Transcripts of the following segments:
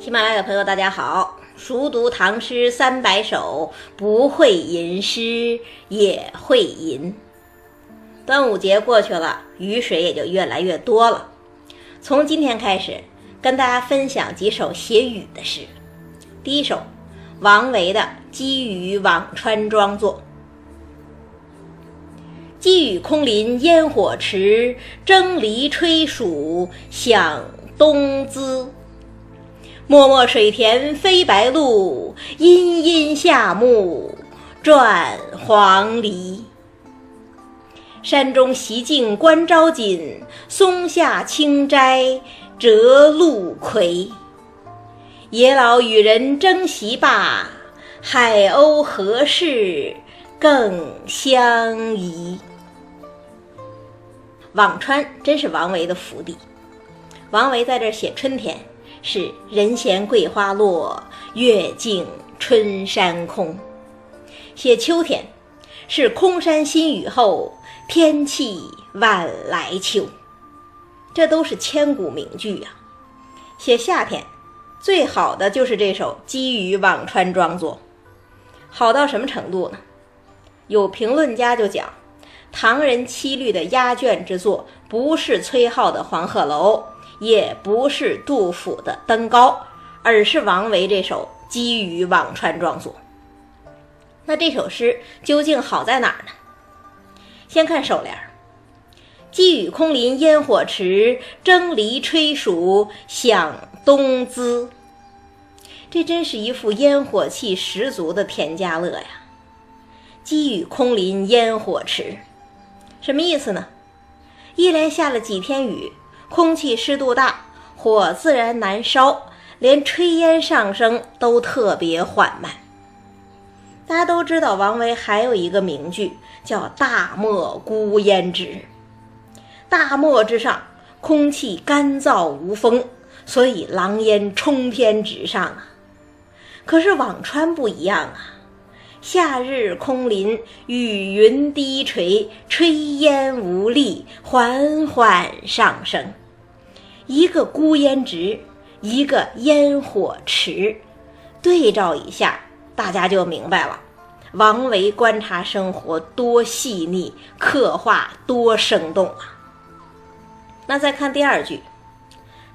喜马拉雅的朋友，大家好！熟读唐诗三百首，不会吟诗也会吟。端午节过去了，雨水也就越来越多了。从今天开始，跟大家分享几首写雨的诗。第一首，王维的《积雨辋川庄作》：积雨空林烟火迟，蒸藜炊黍响东滋。漠漠水田飞白鹭，阴阴夏木转黄鹂。山中习静观朝锦，松下清斋折露葵。野老与人争席罢，海鸥何事更相疑。辋川真是王维的福地，王维在这写春天。是人闲桂花落，月静春山空。写秋天，是空山新雨后，天气晚来秋。这都是千古名句呀。写夏天，最好的就是这首《积雨辋川庄作》，好到什么程度呢？有评论家就讲，唐人七律的压卷之作，不是崔颢的《黄鹤楼》。也不是杜甫的《登高》，而是王维这首《积雨辋川庄作》。那这首诗究竟好在哪儿呢？先看首联儿：“积雨空林烟火迟，蒸藜炊黍响东滋。”这真是一副烟火气十足的田家乐呀！积雨空林烟火迟，什么意思呢？一连下了几天雨。空气湿度大，火自然难烧，连炊烟上升都特别缓慢。大家都知道，王维还有一个名句叫“大漠孤烟直”。大漠之上，空气干燥无风，所以狼烟冲天直上啊。可是辋川不一样啊，夏日空林，雨云低垂，炊烟无力，缓缓上升。一个孤烟直，一个烟火迟，对照一下，大家就明白了。王维观察生活多细腻，刻画多生动啊！那再看第二句，“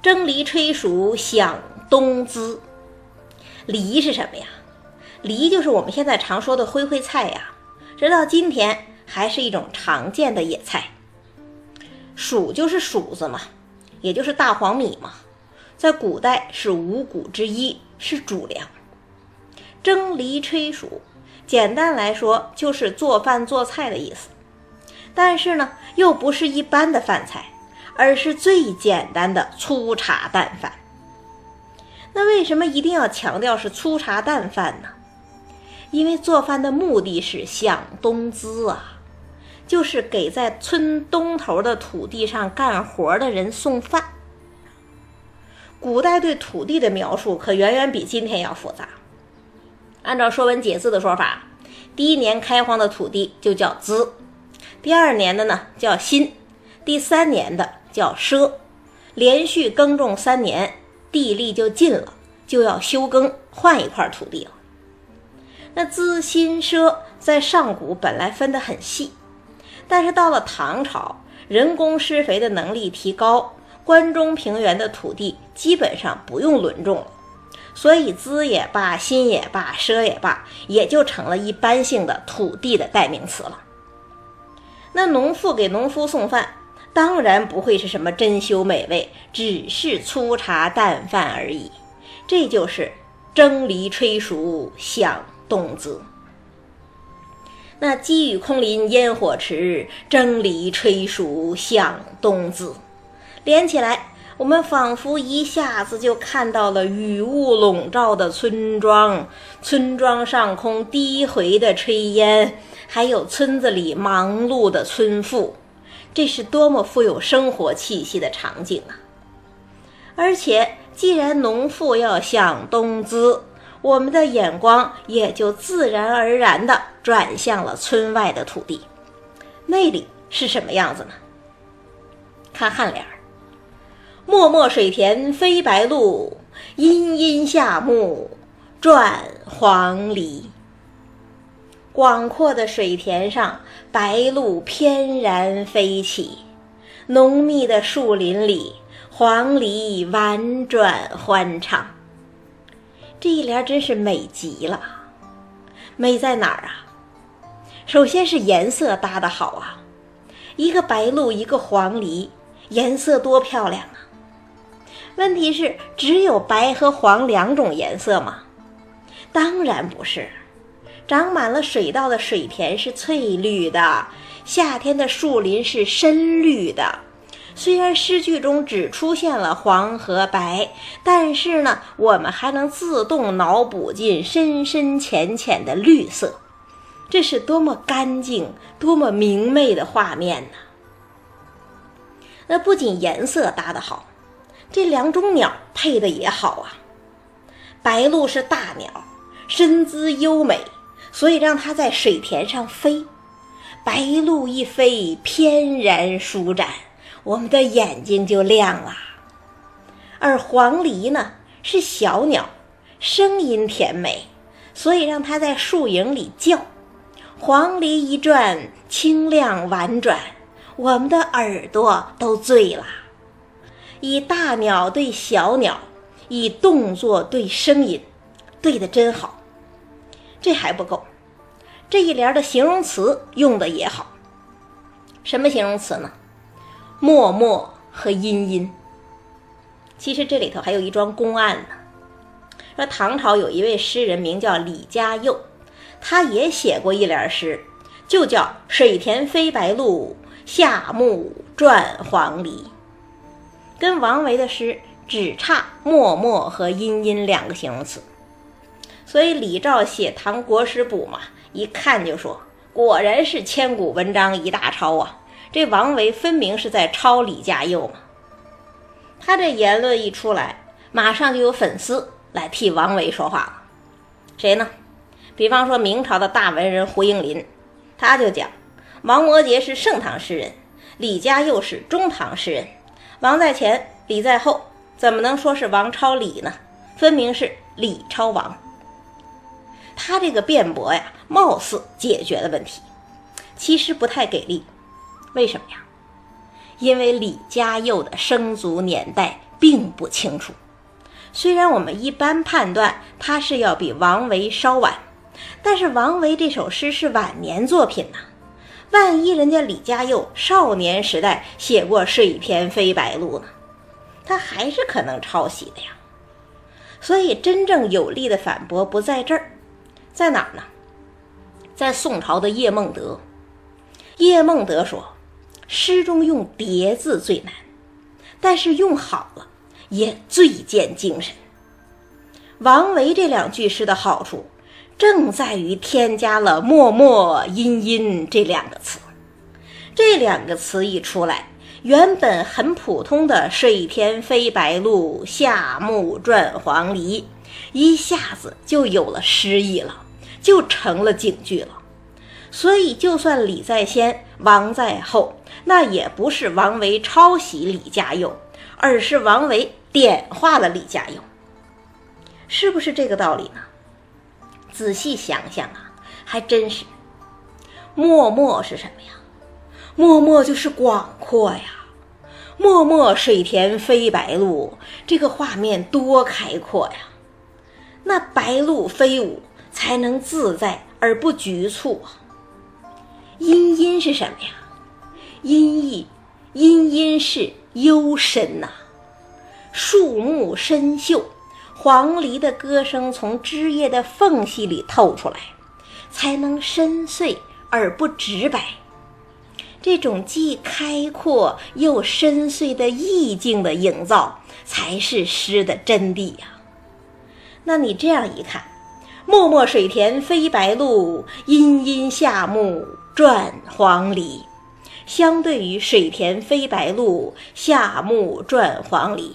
蒸藜炊黍响东滋”，藜是什么呀？藜就是我们现在常说的灰灰菜呀，直到今天还是一种常见的野菜。黍就是黍子嘛。也就是大黄米嘛，在古代是五谷之一，是主粮。蒸藜炊黍，简单来说就是做饭做菜的意思。但是呢，又不是一般的饭菜，而是最简单的粗茶淡饭。那为什么一定要强调是粗茶淡饭呢？因为做饭的目的是享冬滋啊。就是给在村东头的土地上干活的人送饭。古代对土地的描述可远远比今天要复杂。按照《说文解字》的说法，第一年开荒的土地就叫资，第二年的呢叫新，第三年的叫奢。连续耕种三年，地力就尽了，就要休耕，换一块土地了。那资、新、奢在上古本来分得很细。但是到了唐朝，人工施肥的能力提高，关中平原的土地基本上不用轮种了，所以资也罢，新也罢，奢也罢，也就成了一般性的土地的代名词了。那农妇给农夫送饭，当然不会是什么珍馐美味，只是粗茶淡饭而已。这就是蒸藜炊黍响东滋。那积雨空林烟火迟，蒸藜炊黍响东滋。连起来，我们仿佛一下子就看到了雨雾笼罩的村庄，村庄上空低回的炊烟，还有村子里忙碌的村妇，这是多么富有生活气息的场景啊！而且，既然农妇要响东滋。我们的眼光也就自然而然地转向了村外的土地，那里是什么样子呢？看颔联儿：“漠漠水田飞白鹭，阴阴夏木转黄鹂。广阔的水田上，白鹭翩然飞起；浓密的树林里，黄鹂婉转欢唱。这一联真是美极了，美在哪儿啊？首先是颜色搭的好啊，一个白鹭，一个黄鹂，颜色多漂亮啊！问题是只有白和黄两种颜色吗？当然不是，长满了水稻的水田是翠绿的，夏天的树林是深绿的。虽然诗句中只出现了黄和白，但是呢，我们还能自动脑补进深深浅浅的绿色，这是多么干净、多么明媚的画面呢！那不仅颜色搭得好，这两种鸟配的也好啊。白鹭是大鸟，身姿优美，所以让它在水田上飞。白鹭一飞，翩然舒展。我们的眼睛就亮了，而黄鹂呢是小鸟，声音甜美，所以让它在树影里叫。黄鹂一转，清亮婉转，我们的耳朵都醉了。以大鸟对小鸟，以动作对声音，对的真好。这还不够，这一联的形容词用的也好。什么形容词呢？默默和殷殷。其实这里头还有一桩公案呢。说唐朝有一位诗人名叫李嘉佑，他也写过一联诗，就叫《水田飞白鹭，夏木转黄鹂》。跟王维的诗只差默默和殷殷两个形容词。所以李肇写《唐国史补》嘛，一看就说，果然是千古文章一大抄啊。这王维分明是在抄李嘉佑嘛！他这言论一出来，马上就有粉丝来替王维说话了。谁呢？比方说明朝的大文人胡应麟，他就讲王摩诘是盛唐诗人，李嘉佑是中唐诗人，王在前，李在后，怎么能说是王抄李呢？分明是李抄王。他这个辩驳呀，貌似解决了问题，其实不太给力。为什么呀？因为李嘉佑的生卒年代并不清楚。虽然我们一般判断他是要比王维稍晚，但是王维这首诗是晚年作品呐。万一人家李嘉佑少年时代写过“水田飞白鹭”呢？他还是可能抄袭的呀。所以真正有力的反驳不在这儿，在哪儿呢？在宋朝的叶梦得。叶梦得说。诗中用叠字最难，但是用好了也最见精神。王维这两句诗的好处，正在于添加了“默默”“阴阴”这两个词。这两个词一出来，原本很普通的“水天飞白鹭，夏木转黄鹂”，一下子就有了诗意了，就成了警句了。所以，就算李在先，王在后。那也不是王维抄袭李嘉佑，而是王维点化了李嘉佑，是不是这个道理呢？仔细想想啊，还真是。漠漠是什么呀？漠漠就是广阔呀。漠漠水田飞白鹭，这个画面多开阔呀！那白鹭飞舞才能自在而不局促啊。阴阴是什么呀？阴翳，阴阴是幽深呐。树木深秀，黄鹂的歌声从枝叶的缝隙里透出来，才能深邃而不直白。这种既开阔又深邃的意境的营造，才是诗的真谛呀。那你这样一看，漠漠水田飞白鹭，阴阴夏木转黄鹂。相对于水田飞白鹭，夏木转黄鹂，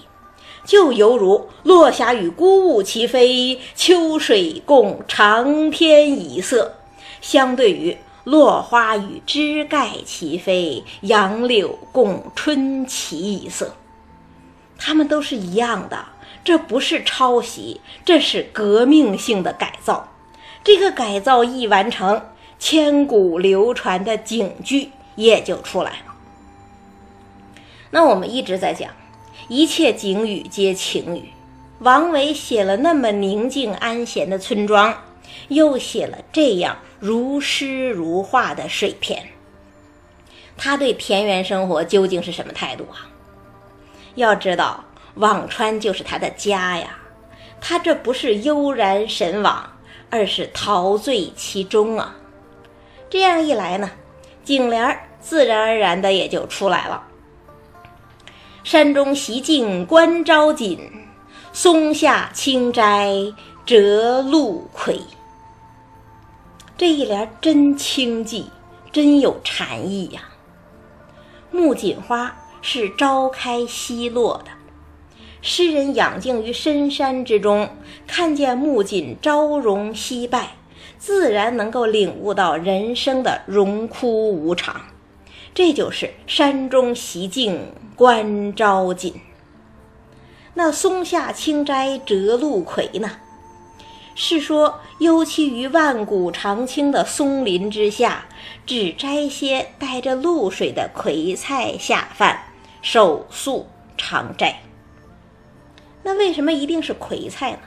就犹如落霞与孤鹜齐飞，秋水共长天一色；相对于落花与枝盖齐飞，杨柳共春齐一色。他们都是一样的，这不是抄袭，这是革命性的改造。这个改造一完成，千古流传的警句也就出来了。那我们一直在讲，一切景语皆情语。王维写了那么宁静安闲的村庄，又写了这样如诗如画的水田。他对田园生活究竟是什么态度啊？要知道，辋川就是他的家呀。他这不是悠然神往，而是陶醉其中啊。这样一来呢，景联自然而然的也就出来了。山中习静观朝锦，松下清斋折露葵。这一联真清寂，真有禅意呀。木槿花是朝开夕落的，诗人养静于深山之中，看见木槿朝荣夕败，自然能够领悟到人生的荣枯无常。这就是山中习静观朝锦。那松下清斋折露葵呢？是说幽栖于万古长青的松林之下，只摘些带着露水的葵菜下饭，手素常斋。那为什么一定是葵菜呢？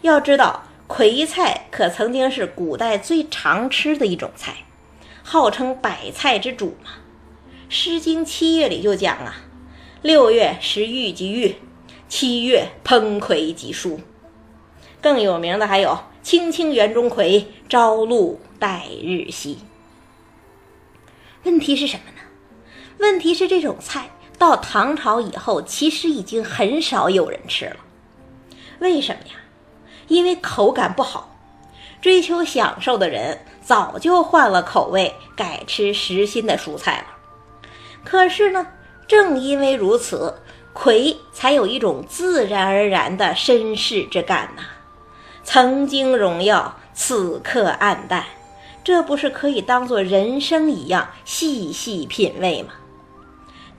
要知道，葵菜可曾经是古代最常吃的一种菜。号称百菜之主嘛，《诗经·七月》里就讲啊：“六月食玉即玉，七月烹葵即蔬。”更有名的还有“青青园中葵，朝露待日晞”。问题是什么呢？问题是这种菜到唐朝以后，其实已经很少有人吃了。为什么呀？因为口感不好。追求享受的人早就换了口味，改吃实心的蔬菜了。可是呢，正因为如此，葵才有一种自然而然的绅士之感呐。曾经荣耀，此刻黯淡，这不是可以当做人生一样细细品味吗？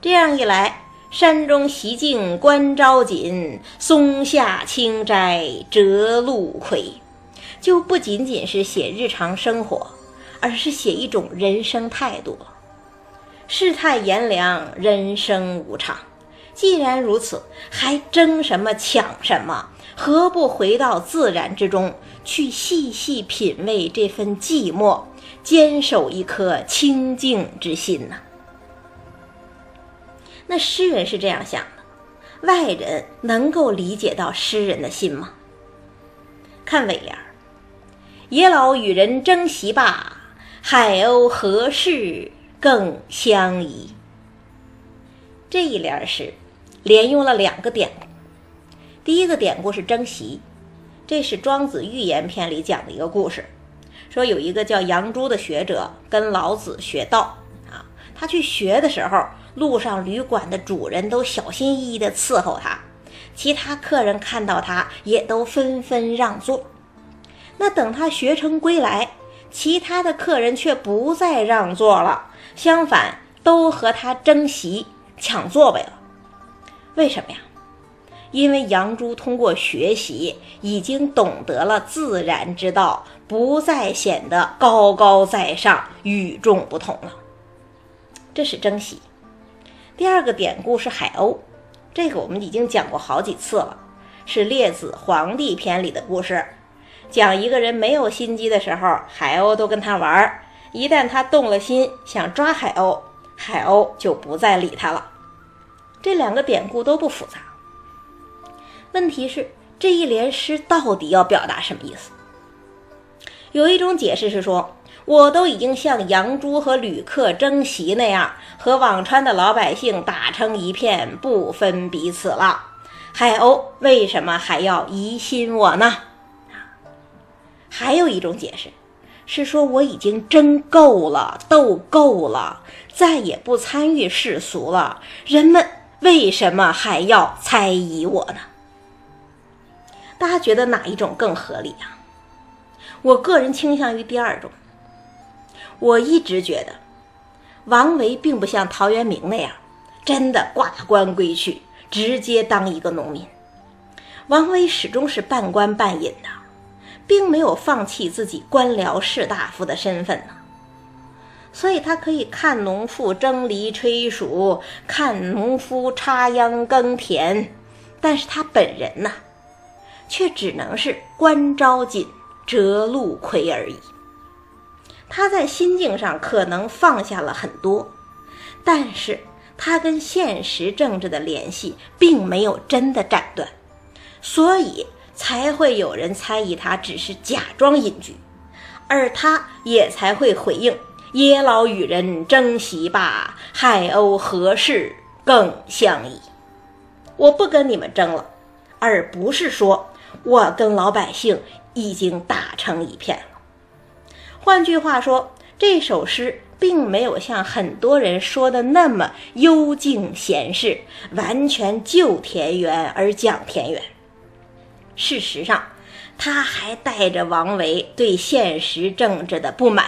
这样一来，山中习静观朝锦，松下清斋折露葵。就不仅仅是写日常生活，而是写一种人生态度。世态炎凉，人生无常。既然如此，还争什么抢什么？何不回到自然之中，去细细品味这份寂寞，坚守一颗清净之心呢？那诗人是这样想的，外人能够理解到诗人的心吗？看尾联儿。野老与人争席罢，海鸥何事更相宜？这一联诗连用了两个典故。第一个典故是争席，这是《庄子寓言篇》里讲的一个故事，说有一个叫杨朱的学者跟老子学道，他去学的时候，路上旅馆的主人都小心翼翼地伺候他，其他客人看到他也都纷纷让座。那等他学成归来，其他的客人却不再让座了，相反都和他争席抢座位了。为什么呀？因为杨朱通过学习已经懂得了自然之道，不再显得高高在上、与众不同了。这是争席。第二个典故是海鸥，这个我们已经讲过好几次了，是《列子·黄帝篇》里的故事。讲一个人没有心机的时候，海鸥都跟他玩；一旦他动了心，想抓海鸥，海鸥就不再理他了。这两个典故都不复杂。问题是这一联诗到底要表达什么意思？有一种解释是说，我都已经像杨朱和吕客争席那样，和辋川的老百姓打成一片，不分彼此了。海鸥为什么还要疑心我呢？还有一种解释，是说我已经争够了，斗够了，再也不参与世俗了。人们为什么还要猜疑我呢？大家觉得哪一种更合理呀？我个人倾向于第二种。我一直觉得，王维并不像陶渊明那样，真的挂冠归去，直接当一个农民。王维始终是半官半隐的，并没有放弃自己官僚士大夫的身份呢。所以他可以看农妇蒸犁炊黍，看农夫插秧耕田，但是他本人呢，却只能是官招锦、折陆葵而已。他在心境上可能放下了很多，但是他跟现实政治的联系并没有真的斩断，所以才会有人猜疑他只是假装隐居，而他也才会回应。野老与人争席罢，海鸥何事更相宜？我不跟你们争了，而不是说我跟老百姓已经打成一片了。换句话说，这首诗并没有像很多人说的那么幽静闲适，完全就田园而讲田园。事实上，他还带着王维对现实政治的不满。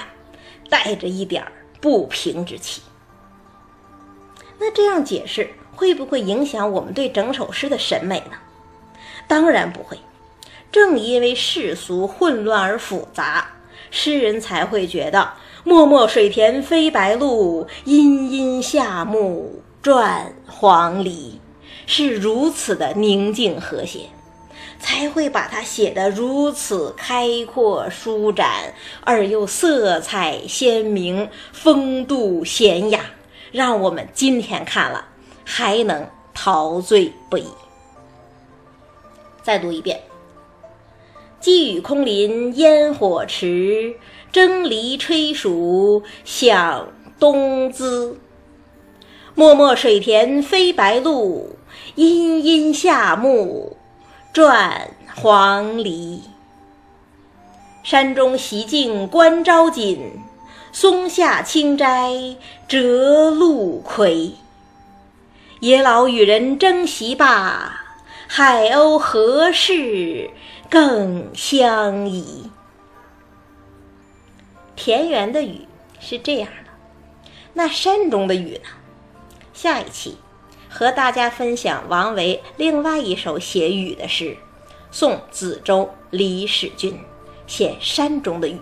带着一点不平之气，那这样解释会不会影响我们对整首诗的审美呢？当然不会。正因为世俗混乱而复杂，诗人才会觉得“漠漠水田飞白鹭，阴阴夏木转黄鹂”是如此的宁静和谐。才会把它写得如此开阔舒展，而又色彩鲜明、风度娴雅，让我们今天看了还能陶醉不已。再读一遍：“寄雨空林烟火迟，蒸犁炊黍响冬滋。漠漠水田飞白鹭，阴阴夏木。”转黄鹂，山中习静观朝锦，松下清斋折露葵。野老与人争席罢，海鸥何事更相宜？田园的雨是这样的，那山中的雨呢？下一期。和大家分享王维另外一首写雨的诗，《送梓州李使君》，写山中的雨。